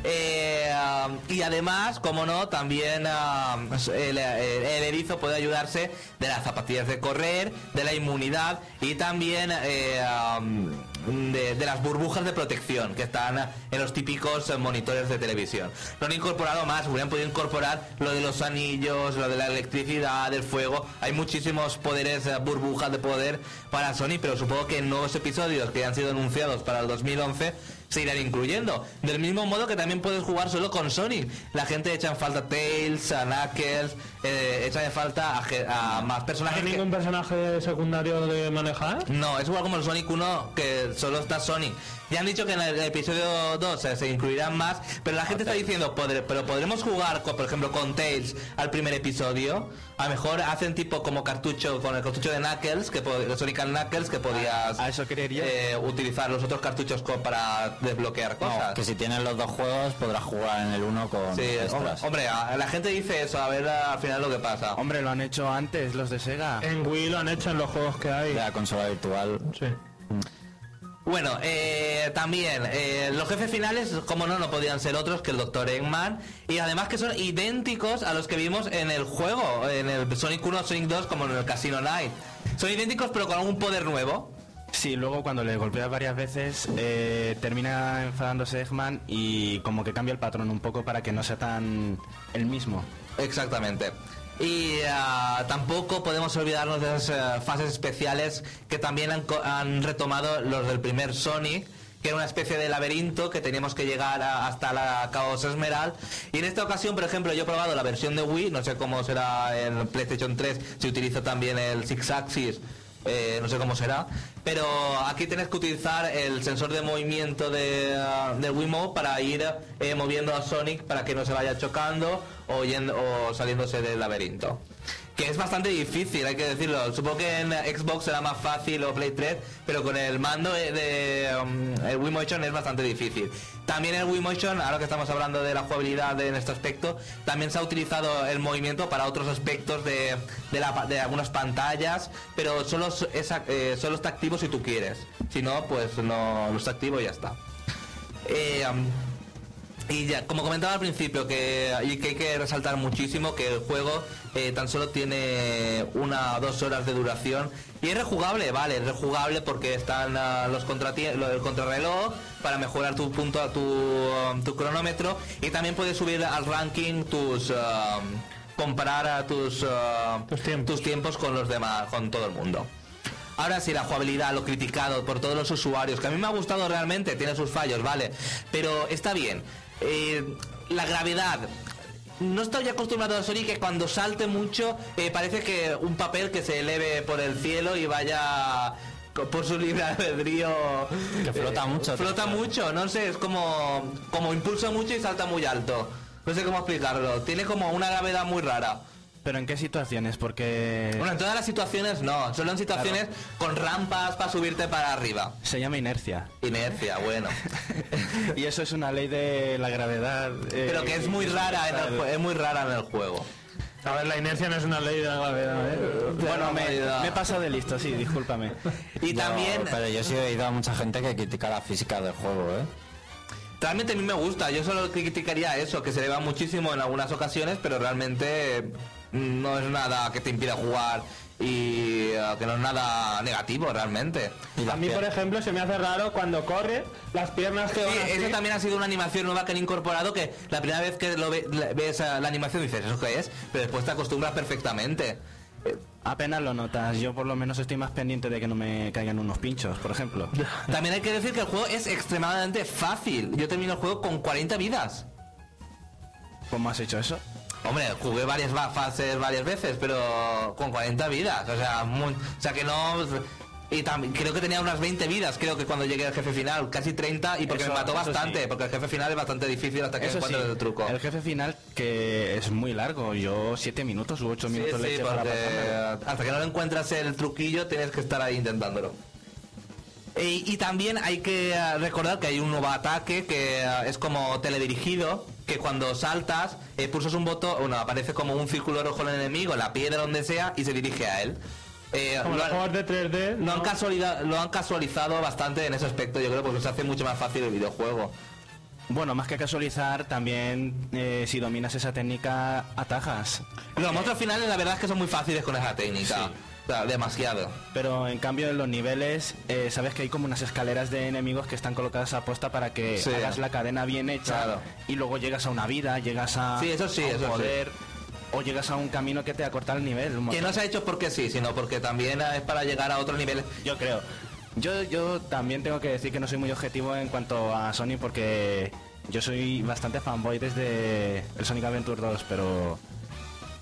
Eh, um, y además, como no, también um, el, el- el erizo puede ayudarse de las zapatillas de correr, de la inmunidad y también eh, um, de, de las burbujas de protección que están en los típicos monitores de televisión. No han incorporado más, hubieran podido incorporar lo de los anillos, lo de la electricidad, del fuego. Hay muchísimos poderes, eh, burbujas de poder para Sony, pero supongo que en nuevos episodios que han sido anunciados para el 2011 se irán incluyendo. Del mismo modo que también puedes jugar solo con Sonic. La gente echa en falta Tails, a Knuckles, eh, echa en falta a, a más ¿No personajes. hay que- ningún personaje secundario de manejar? no, es igual como el Sonic 1, que solo está Sonic. Ya han dicho que en el episodio 2 eh, se incluirán más, pero la gente está diciendo, "Podre- pero podremos jugar, con, por ejemplo, con Tails al primer episodio. A lo mejor hacen tipo como cartucho, con el cartucho de Knuckles, que de Sonic and Knuckles, que podías a eso quería ir. eh, utilizar los otros cartuchos para desbloquear No, cosas. que si tienes los dos juegos podrás jugar en el uno con Sí, hombre, extras. hombre, a- la gente dice eso, a ver al final lo que pasa. Hombre, lo han hecho antes los de Sega. En Wii lo han hecho en los juegos que hay. de la consola virtual. Sí. Bueno, eh, también eh, los jefes finales, como no, no podían ser otros que el Dr. Eggman y además que son idénticos a los que vimos en el juego, en el Sonic 1, Sonic 2, como en el Casino Night. Son idénticos pero con algún poder nuevo. Sí, luego cuando le golpeas varias veces eh, termina enfadándose Eggman y como que cambia el patrón un poco para que no sea tan el mismo. Exactamente. Y ah, tampoco podemos olvidarnos de esas eh, fases especiales que también han, retomado los del primer Sonic, que era una especie de laberinto que teníamos que llegar hasta la Caos Esmeral. Y en esta ocasión, por ejemplo, yo he probado la versión de Wii, no sé cómo será en PlayStation 3, si utiliza también el Six Axis. Eh, no sé cómo será, pero aquí tienes que utilizar el sensor de movimiento de, ah, del Wiimote para ir eh, moviendo a Sonic para que no se vaya chocando o, yendo, o saliéndose del laberinto. Que es bastante difícil, hay que decirlo. Supongo que en Xbox será más fácil o Play 3, pero con el mando de, um, el Wii Motion es bastante difícil. También el Wii Motion, ahora que estamos hablando de la jugabilidad en este aspecto, también se ha utilizado el movimiento para otros aspectos de, de, algunas pantallas, pero solo, es- eh, solo está activo si tú quieres. Si no, pues no, no está activo y ya está. Eh, um, Y ya, como comentaba al principio, que, y que hay que resaltar muchísimo que el juego eh, tan solo tiene una o dos horas de duración y es rejugable, vale, es rejugable porque están ah, los del contrarreloj para mejorar tu punto, tu, um, tu cronómetro y también puedes subir al ranking tus um, comparar a tus, uh, Tus tiempos. tus tiempos con los demás, con todo el mundo. Ahora sí, la jugabilidad, lo criticado por todos los usuarios, que a mí me ha gustado realmente, tiene sus fallos, vale, pero está bien. Eh, la gravedad. No estoy acostumbrado a Sonic que cuando salte mucho eh, parece que un papel que se eleve por el cielo y vaya por su libre albedrío. Que flota mucho. Flota mucho, no sé, es como, como impulsa mucho y salta muy alto. No sé cómo explicarlo. Tiene como una gravedad muy rara. ¿Pero en qué situaciones? Porque Bueno, en todas las situaciones no, solo en situaciones con rampas para subirte para arriba. se llama inercia. Inercia, bueno. y eso es una ley de la gravedad. eh, Pero que es muy rara en el, es muy rara en el juego. A ver, la inercia no es una ley de la gravedad, ¿eh? Bueno, me, me he pasado de listo, sí, discúlpame. Y también, Pero yo sí he oído a mucha gente que critica la física del juego, ¿eh? realmente a mí me gusta. Yo solo criticaría eso, que se eleva muchísimo en algunas ocasiones, pero realmente no es nada que te impida jugar y eh, que no es nada negativo realmente. A mí, por ejemplo, se me hace raro cuando corre las piernas que Sí, van así. eso también ha sido una animación nueva que han incorporado que la primera vez que lo ve- ves la animación dices, ¿eso qué es? Pero después te acostumbras perfectamente. Apenas lo notas, yo por lo menos estoy más pendiente de que no me caigan unos pinchos, por ejemplo. También hay que decir que el juego es extremadamente fácil. Yo termino el juego con 40 vidas. ¿Cómo has hecho eso? Hombre, jugué varias va- fases varias veces, pero con 40 vidas. O sea, muy- o sea que no... Y también creo que tenía unas 20 vidas, creo que cuando llegué al jefe final, casi 30, y porque Eso- me mató bastante, sí. porque el jefe final es bastante difícil hasta que Eso sí, encuentres el truco. el jefe final que es muy largo, yo siete minutos u ocho Sí, minutos le sí, eché para hasta que no lo encuentras el truquillo tienes que estar ahí intentándolo. Y, y también hay que eh, recordar que hay un nuevo ataque que eh, es como teledirigido, que cuando saltas eh, pulsas un botón, bueno, aparece como un círculo rojo en el enemigo, la piedra donde sea y se dirige a él. Eh, Como lo, los han, juegos de 3D. lo han ¿no? casualidad- lo han casualizado bastante en ese aspecto, yo creo, porque se hace mucho más fácil el videojuego. Bueno, más que casualizar, también eh, si dominas esa técnica, atajas. Los monstruos finales la verdad es que son muy fáciles con esa técnica. Sí. O sea, demasiado. Pero en cambio en los niveles, eh, sabes que hay como unas escaleras de enemigos que están colocadas a posta para que Sí. hagas la cadena bien hecha Claro. y luego llegas a una vida, llegas a, Sí, eso sí, a un eso sí. poder o llegas a un camino que te acorta el nivel. Que no se ha hecho porque sí, sino porque también es para llegar a otro nivel. Yo creo. Yo, yo también tengo que decir que no soy muy objetivo en cuanto a Sony porque yo soy bastante fanboy desde el Sonic Adventure 2, pero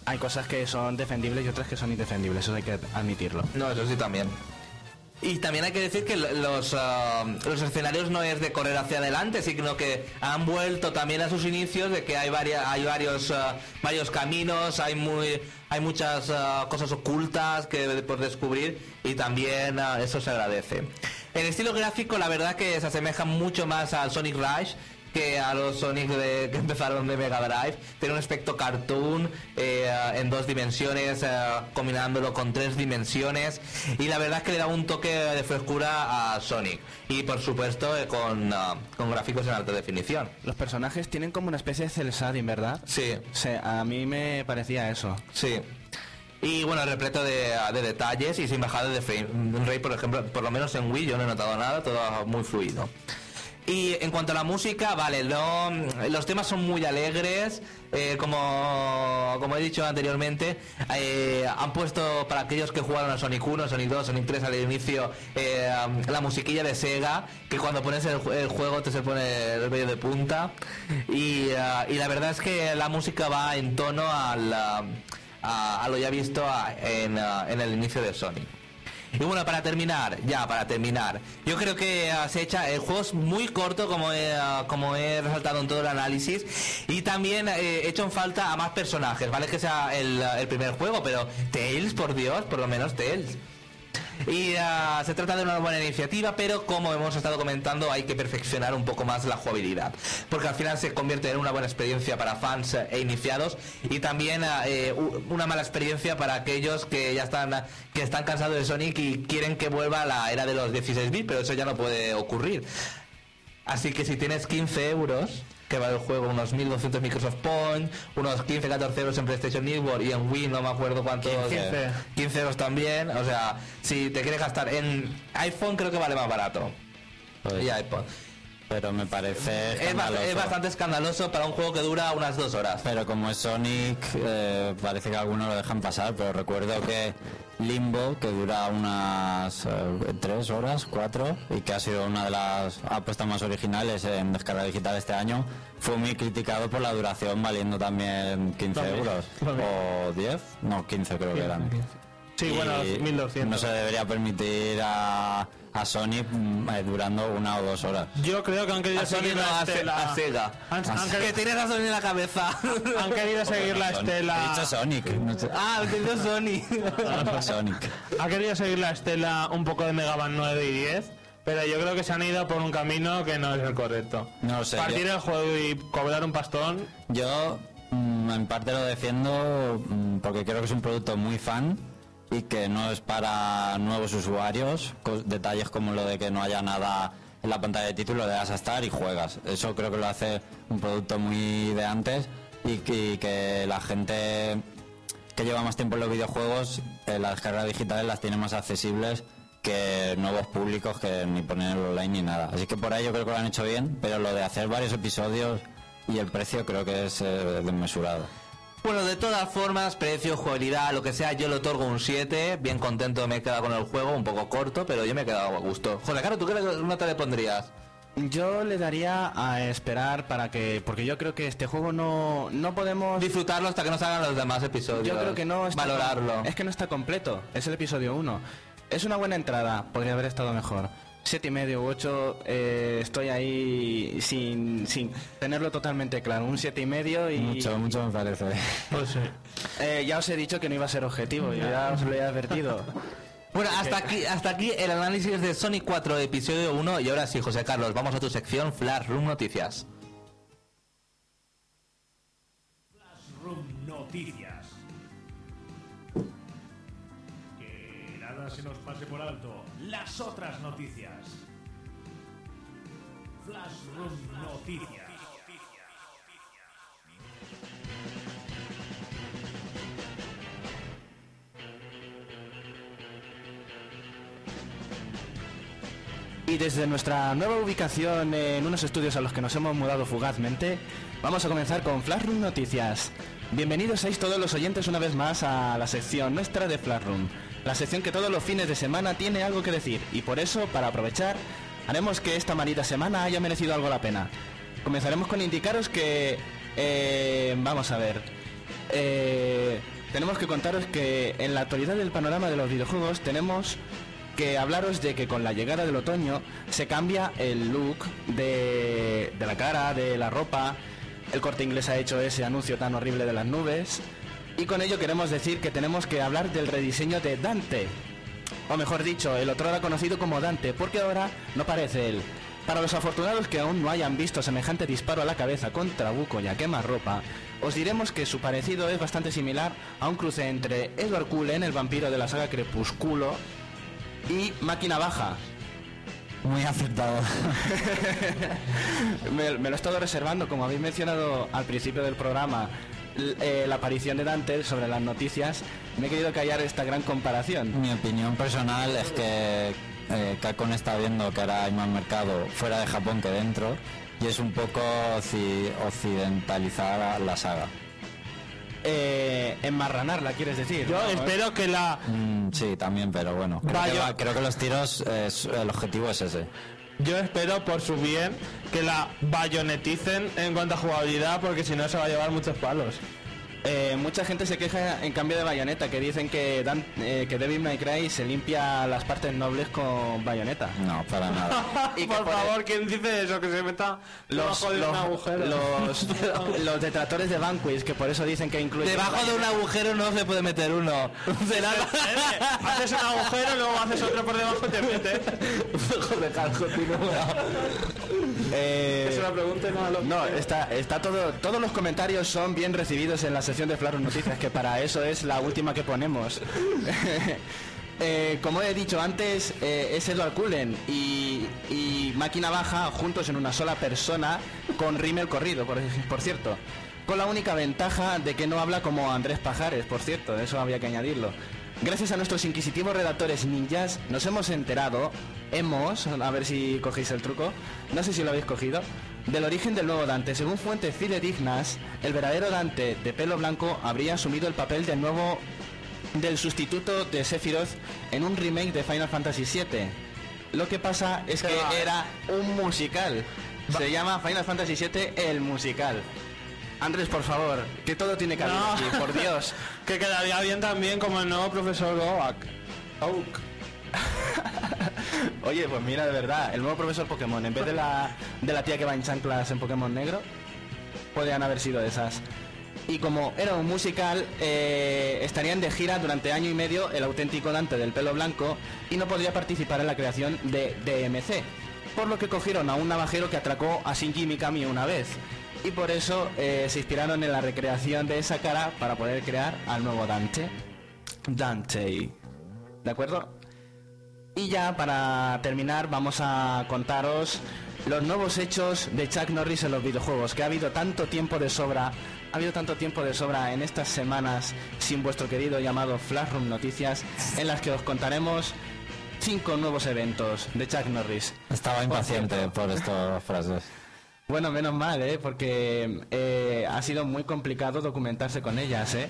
hay cosas que son defendibles y otras que son indefendibles, eso hay que admitirlo. No, eso sí también. Y también hay que decir que lo- los, ah, los escenarios no es de correr hacia adelante, sino que han vuelto también a sus inicios de que hay varias, hay varios, ah, varios caminos, hay muy, hay muchas ah, cosas ocultas que por descubrir y también eso se agradece. El estilo gráfico, la verdad que se asemeja mucho más al Sonic Rush que a los Sonic de- que empezaron de Mega Drive. Tiene un aspecto cartoon eh, en dos dimensiones, eh, combinándolo con tres dimensiones. Y la verdad es que le da un toque de frescura a Sonic. Y por supuesto eh, con, ah, con gráficos en alta definición. Los personajes tienen como una especie de cel shading, ¿verdad? Sí, Sí, a mí me parecía eso. sí. Y bueno, repleto de, de detalles y sin bajada de frame rate, por ejemplo, por lo menos en Wii yo no he notado nada, todo muy fluido. Y en cuanto a la música, vale, lo- los temas son muy alegres, eh, como, como he dicho anteriormente, eh, han puesto para aquellos que jugaron a Sonic 1, Sonic 2, Sonic 3 al inicio, eh, la musiquilla de Sega, que cuando pones el, el juego te se pone el vello de punta. Y, la verdad es que la música va en tono al, a, a lo ya visto en el inicio de Sonic. Y bueno, para terminar, ya para terminar, yo creo que se echa, el juego es muy corto como he, como he resaltado en todo el análisis y también eh, he hecho en falta a más personajes, vale que sea el, el primer juego, pero Tails, por Dios, por lo menos Tails. Y ah, se trata de una buena iniciativa, pero como hemos estado comentando, hay que perfeccionar un poco más la jugabilidad. Porque al final se convierte en una buena experiencia para fans eh, e iniciados y también ah, eh, una mala experiencia para aquellos que ya están, que están cansados de Sonic y quieren que vuelva a la era de los 16 bits, pero eso ya no puede ocurrir. Así que si tienes 15 euros, que vale el juego unos 1200 Microsoft Points, unos 15-14 euros en PlayStation Network y en Wii no me acuerdo cuántos. 15. 15 euros también. O sea, si te quieres gastar en iPhone, creo que vale más barato. Pues, Y iPod. pero me parece Es, es bastante escandaloso para un juego que dura unas dos horas. Pero como es Sonic, eh, parece que algunos lo dejan pasar, pero recuerdo que Limbo, que dura unas eh, tres horas, cuatro, y que ha sido una de las apuestas más originales en descarga digital este año, fue muy criticado por la duración, valiendo también 15 También, euros. también. ¿O 10? No, 15 creo que eran. Sí, bueno, Y 1200. No se debería permitir a, a Sonic mm, eh, durando una o dos horas. Yo creo que han querido A Sony seguir no, la a Se- estela. a Sega. Han, han Que tienes razón en la cabeza. han querido seguir la estela. He dicho Sonic. no sé. ah, Sony. Sonic. Ha querido seguir la estela un poco de Mega Man 9 y 10, pero yo creo que se han ido por un camino que no es el correcto. No lo sé. Partir yo- el juego y cobrar un pastón, Yo mm, en parte lo defiendo mm, porque creo que es un producto muy fan y que no es para nuevos usuarios. detalles como lo de que no haya nada en la pantalla de título, le das a estar y juegas. Eso creo que lo hace un producto muy de antes y que, la gente que lleva más tiempo en los videojuegos, eh, las descargas digitales las tiene más accesibles que nuevos públicos que ni poner online ni nada. Así que por ahí yo creo que lo han hecho bien, pero lo de hacer varios episodios y el precio creo que es eh, desmesurado. Bueno, de todas formas, precio, jugabilidad, lo que sea, yo le otorgo un 7. Bien contento me he quedado con el juego, un poco corto, pero yo me he quedado a gusto. José Caro, ¿tú qué nota le pondrías? Yo le daría a esperar para que, porque yo creo que este juego no, no podemos Disfrutarlo hasta que nos hagan los demás episodios. Yo creo que no está Valorarlo. Es que no está completo. Es el episodio 1. Es una buena entrada. Podría haber estado mejor. Siete y medio u ocho. eh, estoy ahí sin, sin tenerlo totalmente claro. Un siete y medio y Mucho, mucho me parece. pues sí. eh, ya os he dicho que no iba a ser objetivo. Yo ya os lo he advertido. Bueno, hasta aquí, hasta aquí el análisis de Sonic 4 episodio 1 y ahora sí, José Carlos, vamos a tu sección Flash Room Noticias. Room Noticias. Que nada se nos pase por alto. Las otras noticias. Room Noticias. Y desde nuestra nueva ubicación en unos estudios a los que nos hemos mudado fugazmente, vamos a comenzar con Flashroom Noticias. Bienvenidos seis todos los oyentes una vez más a la sección nuestra de Flashroom, la sección que todos los fines de semana tiene algo que decir y por eso, para aprovechar, haremos que esta manita semana haya merecido algo la pena. Comenzaremos con indicaros que... eh, vamos a ver. Eh, tenemos que contaros que en la actualidad del panorama de los videojuegos tenemos que hablaros de que con la llegada del otoño se cambia el look de, de la cara, de la ropa. El corte inglés ha hecho ese anuncio tan horrible de las nubes. Y con ello queremos decir que tenemos que hablar del rediseño de Dante. O mejor dicho, el otro era conocido como Dante, porque ahora no parece él. Para los afortunados que aún no hayan visto semejante disparo a la cabeza con trabuco y a quemarropa, os diremos que su parecido es bastante similar a un cruce entre Edward Cullen, el vampiro de la saga Crepúsculo, y Máquina Baja. Muy acertado. me, me lo he estado reservando, como habéis mencionado al principio del programa, eh, la aparición de Dante sobre las noticias, me he querido callar esta gran comparación. Mi opinión personal es que eh, Capcom está viendo que ahora hay más mercado fuera de Japón que dentro y es un poco occi- occidentalizar la saga. Eh, enmarranarla, quieres decir. Yo ¿no? espero que la Mm, sí, también, pero bueno. Creo, que, va- creo que los tiros, es- el objetivo es ese. Yo espero por su bien que la bayoneticen en cuanto a jugabilidad porque si no se va a llevar muchos palos. Eh, mucha gente se queja en cambio de bayoneta, que dicen que, Dan- eh, que Devil May Cry se limpia las partes nobles con bayoneta. No, para nada. Y por por favor, ¿quién dice eso? Que se meta Los, debajo de los, un agujero. los, los detractores de Vanquish, que por eso dicen que incluye... Debajo de un agujero no se puede meter uno. Será haces un agujero, luego haces otro por debajo y te metes. Joder. Eh, Es una pregunta y no No, está, está todo, todos los comentarios son bien recibidos en la sección de Flaro Noticias, que para eso es la última que ponemos. eh, como he dicho antes, eh, es Edward Cullen y, Máquina Baja juntos en una sola persona con rímel corrido, por, por cierto. Con la única ventaja de que no habla como Andrés Pajares, por cierto, eso había que añadirlo. Gracias a nuestros inquisitivos redactores ninjas nos hemos enterado, hemos, a ver si cogéis el truco, no sé si lo habéis cogido, del origen del nuevo Dante. Según fuentes fidedignas, el verdadero Dante de pelo blanco habría asumido el papel del nuevo del sustituto de Sephiroth en un remake de Final Fantasy VII. Lo que pasa es que era un musical. Se llama Final Fantasy VII el musical. Andrés, por favor, que todo tiene cabida No. aquí, por Dios. Que quedaría bien también como el nuevo profesor Oak. Oak. Oye, pues mira, de verdad, el nuevo profesor Pokémon, en vez de la, de la tía que va en chanclas en Pokémon negro, podrían haber sido esas. Y como era un musical, eh, estarían de gira durante año y medio el auténtico Dante del pelo blanco y no podría participar en la creación de DMC. Por lo que cogieron a un navajero que atracó a Shinji Mikami una vez. Y por eso eh, se inspiraron en la recreación de esa cara para poder crear al nuevo Dante. Dante. ¿De acuerdo? Y ya para terminar vamos a contaros los nuevos hechos de Chuck Norris en los videojuegos, que ha habido tanto tiempo de sobra, ha habido tanto tiempo de sobra en estas semanas sin vuestro querido llamado Flashroom Noticias, en las que os contaremos cinco nuevos eventos de Chuck Norris. Estaba impaciente por estas frases. Bueno, menos mal, ¿eh? Porque eh, ha sido muy complicado documentarse con ellas, ¿eh?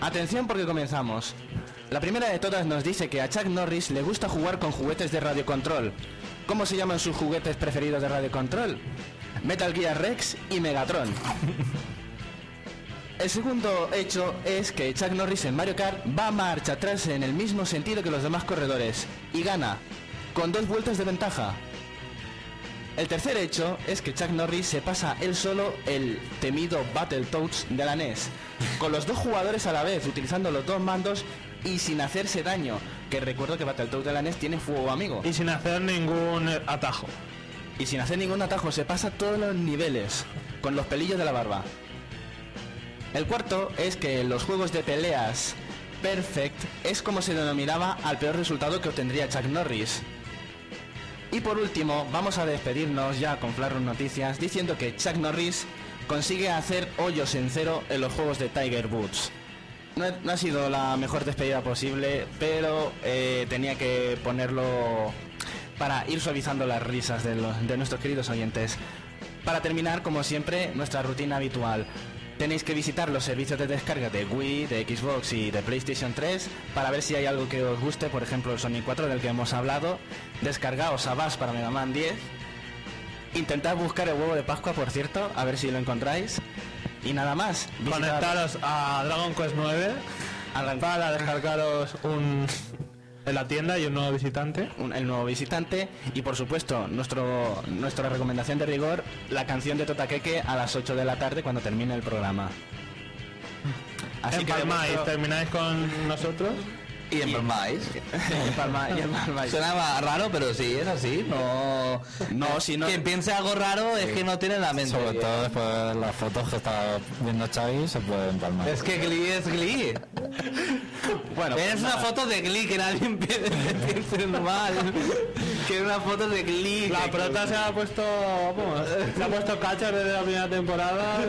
Atención porque comenzamos. La primera de todas nos dice que a Chuck Norris le gusta jugar con juguetes de radiocontrol. ¿Cómo se llaman sus juguetes preferidos de radiocontrol? Metal Gear Rex y Megatron. El segundo hecho es que Chuck Norris en Mario Kart va marcha atrás en el mismo sentido que los demás corredores y gana, con dos vueltas de ventaja. El tercer hecho es que Chuck Norris se pasa él solo el temido Battletoads de la NES, con los dos jugadores a la vez, utilizando los dos mandos y sin hacerse daño, que recuerdo que Battletoads de la NES tiene fuego amigo. Y sin hacer ningún atajo. Y sin hacer ningún atajo se pasa todos los niveles, con los pelillos de la barba. El cuarto es que los juegos de peleas Perfect es como se denominaba al peor resultado que obtendría Chuck Norris. Y por último, vamos a despedirnos ya con Flarron Noticias diciendo que Chuck Norris consigue hacer hoyos en cero en los juegos de Tiger Woods. No, ha- sido la mejor despedida posible, pero eh, tenía que ponerlo para ir suavizando las risas de nuestros queridos oyentes. Para terminar, como siempre, nuestra rutina habitual. Tenéis que visitar los servicios de descarga de Wii, de Xbox y de PlayStation 3 para ver si hay algo que os guste, por ejemplo el Sonic 4 del que hemos hablado. Descargaos a Bass para Mega Man 10. Intentad buscar el huevo de Pascua, por cierto, a ver si lo encontráis. Y nada más. Visitad- Conectaros a Dragon Quest 9 para descargaros un en la tienda y un nuevo visitante. un- el nuevo visitante y por supuesto nuestro nuestra recomendación de rigor la canción de Totaqueque a las 8 de la tarde cuando termine el programa así que de vuestro- termináis con nosotros. Y empalmáis. Y empalmáis. Sonaba raro, pero sí, es así. No, No, si no- Quien piense algo raro es que no tiene la mente. Sobre todo después de las fotos que está viendo Xavi, se puede empalmar. Es que Glee es Glee. bueno es pues una foto de Glee que nadie piense mal. Que es una foto de Glee. La prota se ha puesto, vamos, se ha puesto cachas desde la primera temporada.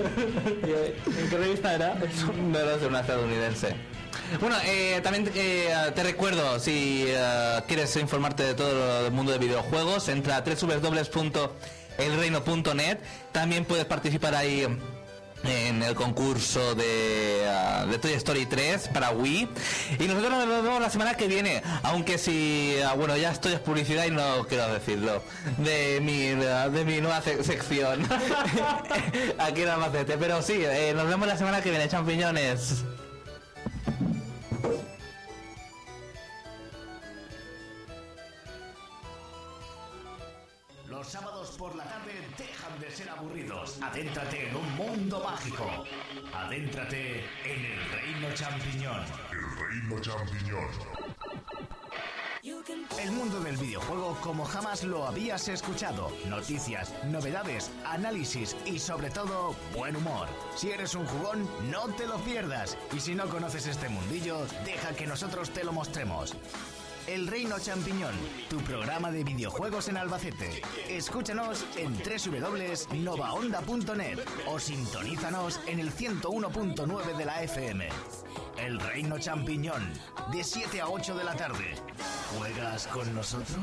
¿En qué revista era? No lo sé, una estadounidense. Bueno, eh, también eh, te recuerdo, si eh, quieres informarte de todo el mundo de videojuegos, entra a www.elreino.net. También puedes participar ahí en el concurso de, ah, de Toy Story 3 para Wii. Y nosotros nos vemos la semana que viene, aunque si, ah, bueno, ya estoy en publicidad y no quiero decirlo, de mi, de mi nueva sec- sección. Aquí en Albacete. Pero sí, eh, nos vemos la semana que viene, champiñones. Adéntrate en un mundo mágico. Adéntrate en el reino champiñón. El reino champiñón. El mundo del videojuego como jamás lo habías escuchado. Noticias, novedades, análisis y sobre todo buen humor. Si eres un jugón, no te lo pierdas. Y si no conoces este mundillo, deja que nosotros te lo mostremos. El Reino Champiñón, tu programa de videojuegos en Albacete. Escúchanos en www.novaonda.net o sintonízanos en el 101.9 de la FM. El Reino Champiñón, de 7 a 8 de la tarde. ¿Juegas con nosotros?